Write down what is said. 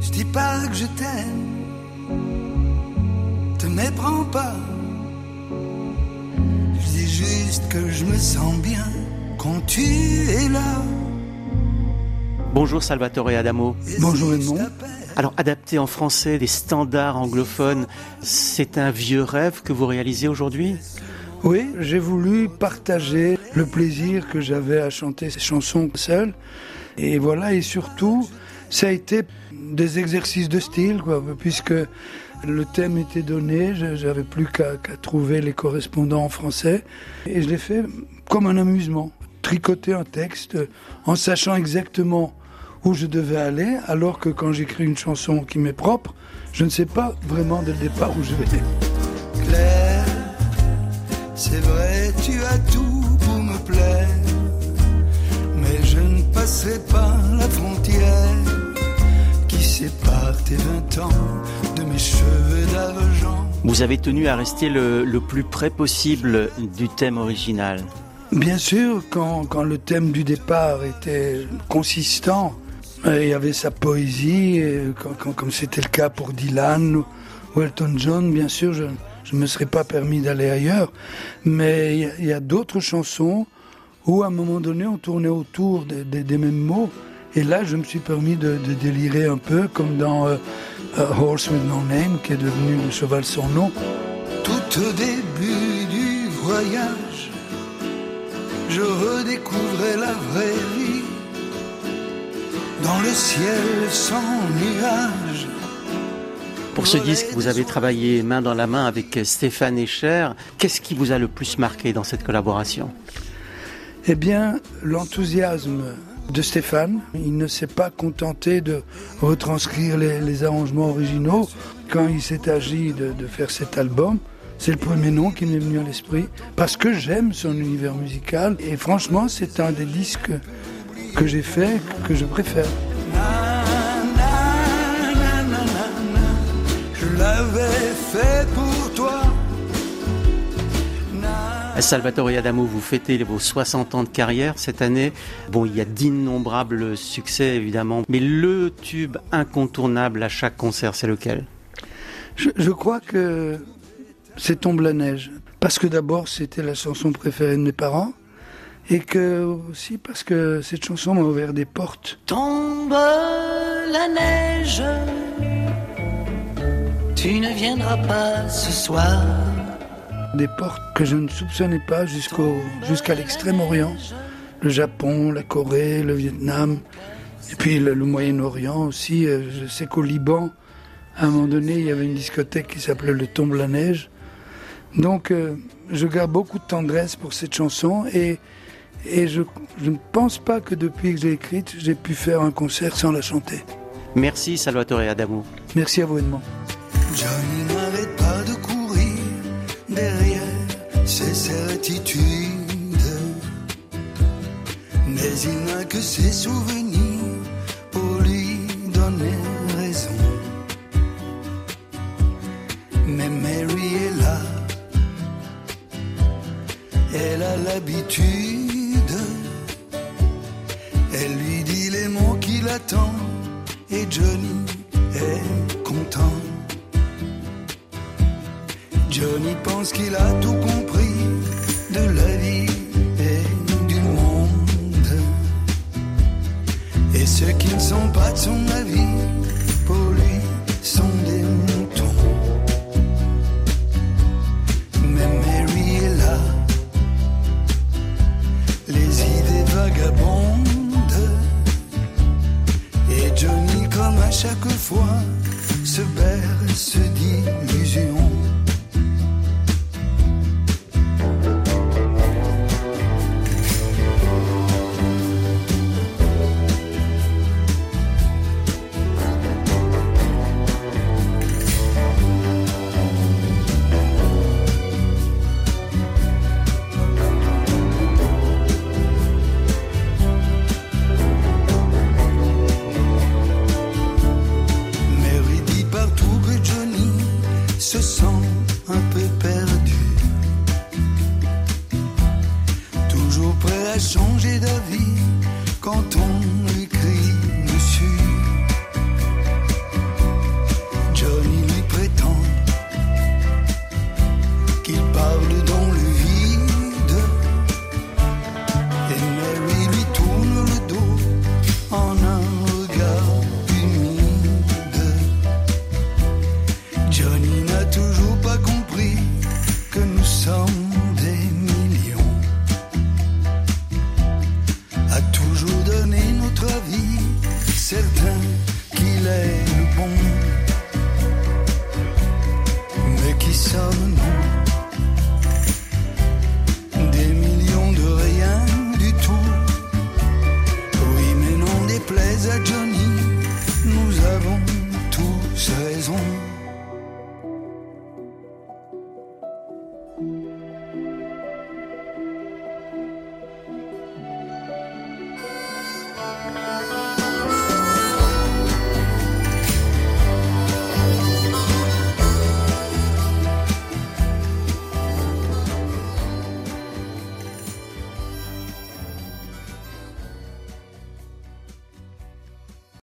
Je dis pas que je t'aime, te méprends pas. Je dis juste que je me sens bien quand tu es là. Bonjour Salvatore Adamo. Bonjour Edmond. Alors adapter en français des standards anglophones, c'est un vieux rêve que vous réalisez aujourd'hui? Oui, j'ai voulu partager le plaisir que j'avais à chanter ces chansons seul. Et voilà, et surtout, ça a été des exercices de style, puisque le thème était donné, j'avais plus qu'à trouver les correspondants en français, et je l'ai fait comme un amusement, tricoter un texte en sachant exactement où je devais aller, alors que quand j'écris une chanson qui m'est propre, je ne sais pas vraiment dès le départ où je vais. Claire, c'est vrai, tu as tout pour me plaire, mais je ne passerai pas la frontière sépare tes 20 ans de mes cheveux d'argent. Vous avez tenu à rester le, le plus près possible du thème original. Bien sûr, quand, quand le thème du départ était consistant, il y avait sa poésie, comme c'était le cas pour Dylan ou Elton John, bien sûr, je ne me serais pas permis d'aller ailleurs. Mais il y a, d'autres chansons où, à un moment donné, on tournait autour des mêmes mots. Et là, je me suis permis de, délirer un peu, comme dans euh, Horse with No Name, qui est devenu Le cheval sans nom. Tout au début du voyage, je redécouvrais la vraie vie dans le ciel sans nuages. Pour ce disque, vous avez travaillé main dans la main avec Stéphane Echer. Qu'est-ce qui vous a le plus marqué dans cette collaboration? Eh bien, l'enthousiasme de Stéphane. Il ne s'est pas contenté de retranscrire les, arrangements originaux. Quand il s'est agi de, faire cet album, c'est le premier nom qui m'est venu à l'esprit parce que j'aime son univers musical et franchement c'est un des disques que j'ai fait que je préfère. Salvatore Adamo, vous fêtez vos 60 ans de carrière cette année. Bon, il y a d'innombrables succès évidemment, mais le tube incontournable à chaque concert, c'est lequel? Je, je, crois que c'est Tombe la neige. Parce que d'abord, c'était la chanson préférée de mes parents. Et que aussi parce que cette chanson m'a ouvert des portes. Tombe la neige, tu ne viendras pas ce soir. Des portes que je ne soupçonnais pas jusqu'au jusqu'à l'extrême-orient. Le Japon, la Corée, le Vietnam, et puis le, Moyen-Orient aussi. Euh, je sais qu'au Liban, à un moment donné, il y avait une discothèque qui s'appelait le Tombe la Neige. Donc, euh, je garde beaucoup de tendresse pour cette chanson et, et je, je ne pense pas que depuis que je l'ai écrite, j'ai pu faire un concert sans la chanter. Merci Salvatore Adamo. Merci à vous Edmond. Johnny ses souvenirs pour lui donner raison. Mais Mary est là, elle a l'habitude, elle lui dit les mots qu'il attend, et Johnny est content. Johnny pense qu'il a tout compris berce d'illusions. Changer d'avis quand on lui ser